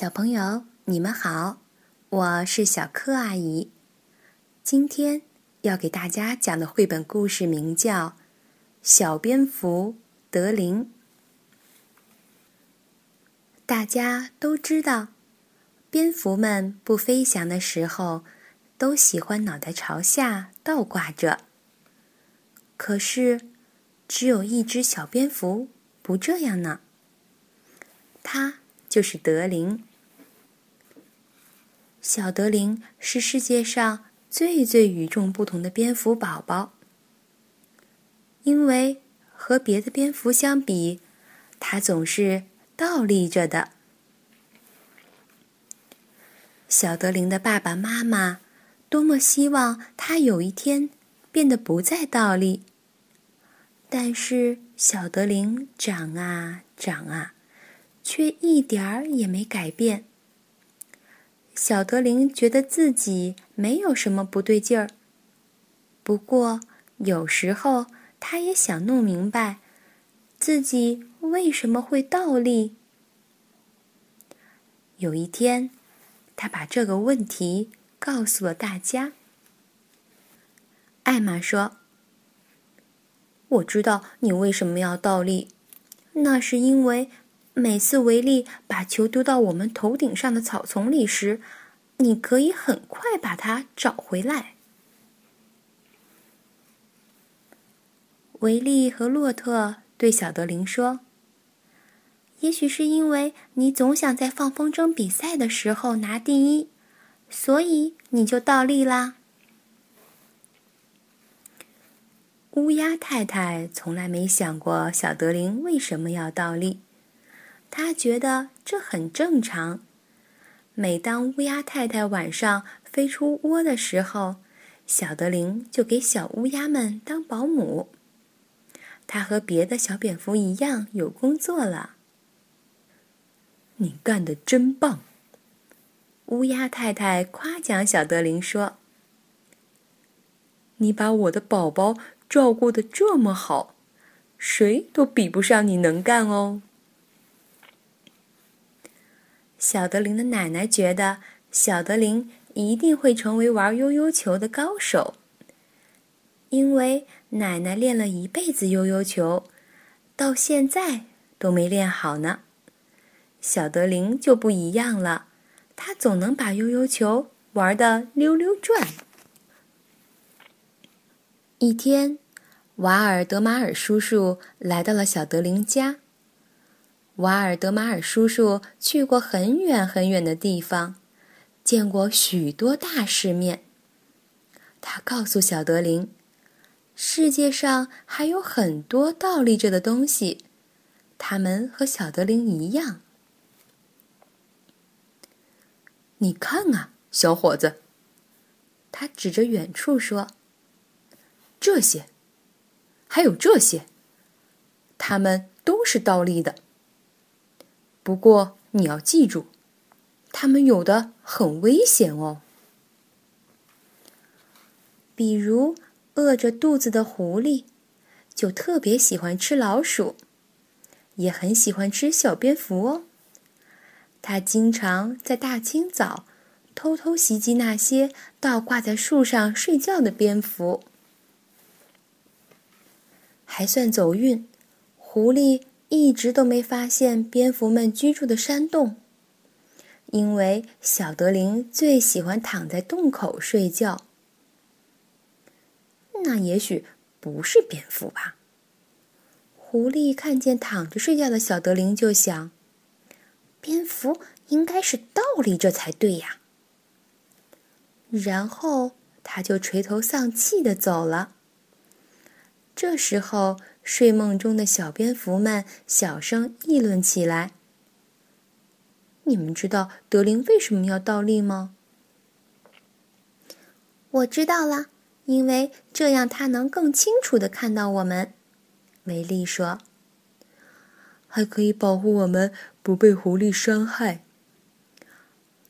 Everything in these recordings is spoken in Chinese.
小朋友，你们好，我是小柯阿姨。今天要给大家讲的绘本故事名叫《小蝙蝠德林》。大家都知道，蝙蝠们不飞翔的时候，都喜欢脑袋朝下倒挂着。可是，只有一只小蝙蝠不这样呢。它。就是德林，小德林是世界上最最与众不同的蝙蝠宝宝。因为和别的蝙蝠相比，它总是倒立着的。小德林的爸爸妈妈多么希望他有一天变得不再倒立，但是小德林长啊长啊。却一点儿也没改变。小德林觉得自己没有什么不对劲儿。不过有时候他也想弄明白，自己为什么会倒立。有一天，他把这个问题告诉了大家。艾玛说：“我知道你为什么要倒立，那是因为……”每次维利把球丢到我们头顶上的草丛里时，你可以很快把它找回来。维利和洛特对小德林说：“也许是因为你总想在放风筝比赛的时候拿第一，所以你就倒立啦。”乌鸦太太从来没想过小德林为什么要倒立。他觉得这很正常。每当乌鸦太太晚上飞出窝的时候，小德林就给小乌鸦们当保姆。他和别的小蝙蝠一样有工作了。你干的真棒！乌鸦太太夸奖小德林说：“你把我的宝宝照顾的这么好，谁都比不上你能干哦。”小德林的奶奶觉得小德林一定会成为玩悠悠球的高手，因为奶奶练了一辈子悠悠球，到现在都没练好呢。小德林就不一样了，他总能把悠悠球玩得溜溜转。一天，瓦尔德马尔叔叔来到了小德林家。瓦尔德马尔叔叔去过很远很远的地方，见过许多大世面。他告诉小德林，世界上还有很多倒立着的东西，它们和小德林一样。你看啊，小伙子，他指着远处说：“这些，还有这些，它们都是倒立的。”不过你要记住，它们有的很危险哦。比如饿着肚子的狐狸，就特别喜欢吃老鼠，也很喜欢吃小蝙蝠哦。它经常在大清早偷偷袭击那些倒挂在树上睡觉的蝙蝠，还算走运。狐狸。一直都没发现蝙蝠们居住的山洞，因为小德林最喜欢躺在洞口睡觉。那也许不是蝙蝠吧？狐狸看见躺着睡觉的小德林，就想：蝙蝠应该是倒立着才对呀。然后他就垂头丧气的走了。这时候。睡梦中的小蝙蝠们小声议论起来：“你们知道德林为什么要倒立吗？”“我知道了，因为这样他能更清楚的看到我们。”维利说。“还可以保护我们不被狐狸伤害。”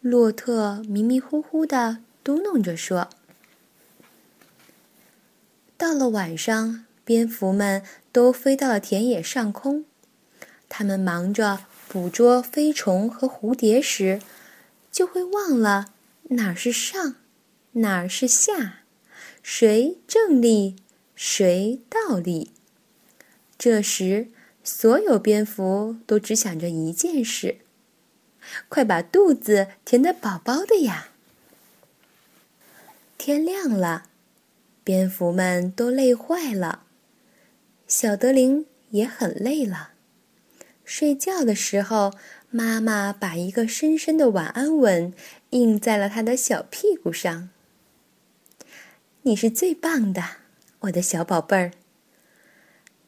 洛特迷迷糊糊的嘟哝着说。到了晚上。蝙蝠们都飞到了田野上空，他们忙着捕捉飞虫和蝴蝶时，就会忘了哪儿是上，哪儿是下，谁正立，谁倒立。这时，所有蝙蝠都只想着一件事：快把肚子填得饱饱的呀！天亮了，蝙蝠们都累坏了，小德林也很累了。睡觉的时候，妈妈把一个深深的晚安吻印在了他的小屁股上。你是最棒的，我的小宝贝儿。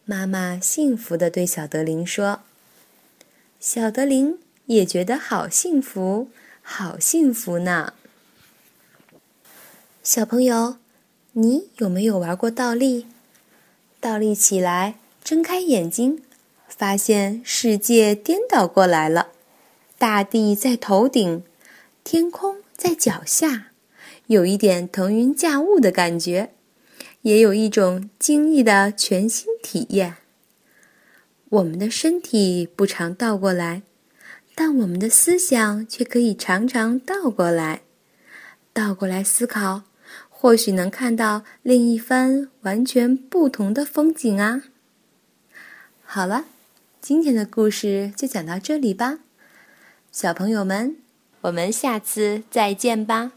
妈妈幸福的对小德林说：“小德林也觉得好幸福，好幸福呢。”小朋友，你有没有玩过倒立？倒立起来，睁开眼睛，发现世界颠倒过来了，大地在头顶，天空在脚下，有一点腾云驾雾的感觉。也有一种惊异的全新体验。我们的身体不常倒过来，但我们的思想却可以常常倒过来。倒过来思考，或许能看到另一番完全不同的风景啊！好了，今天的故事就讲到这里吧，小朋友们，我们下次再见吧。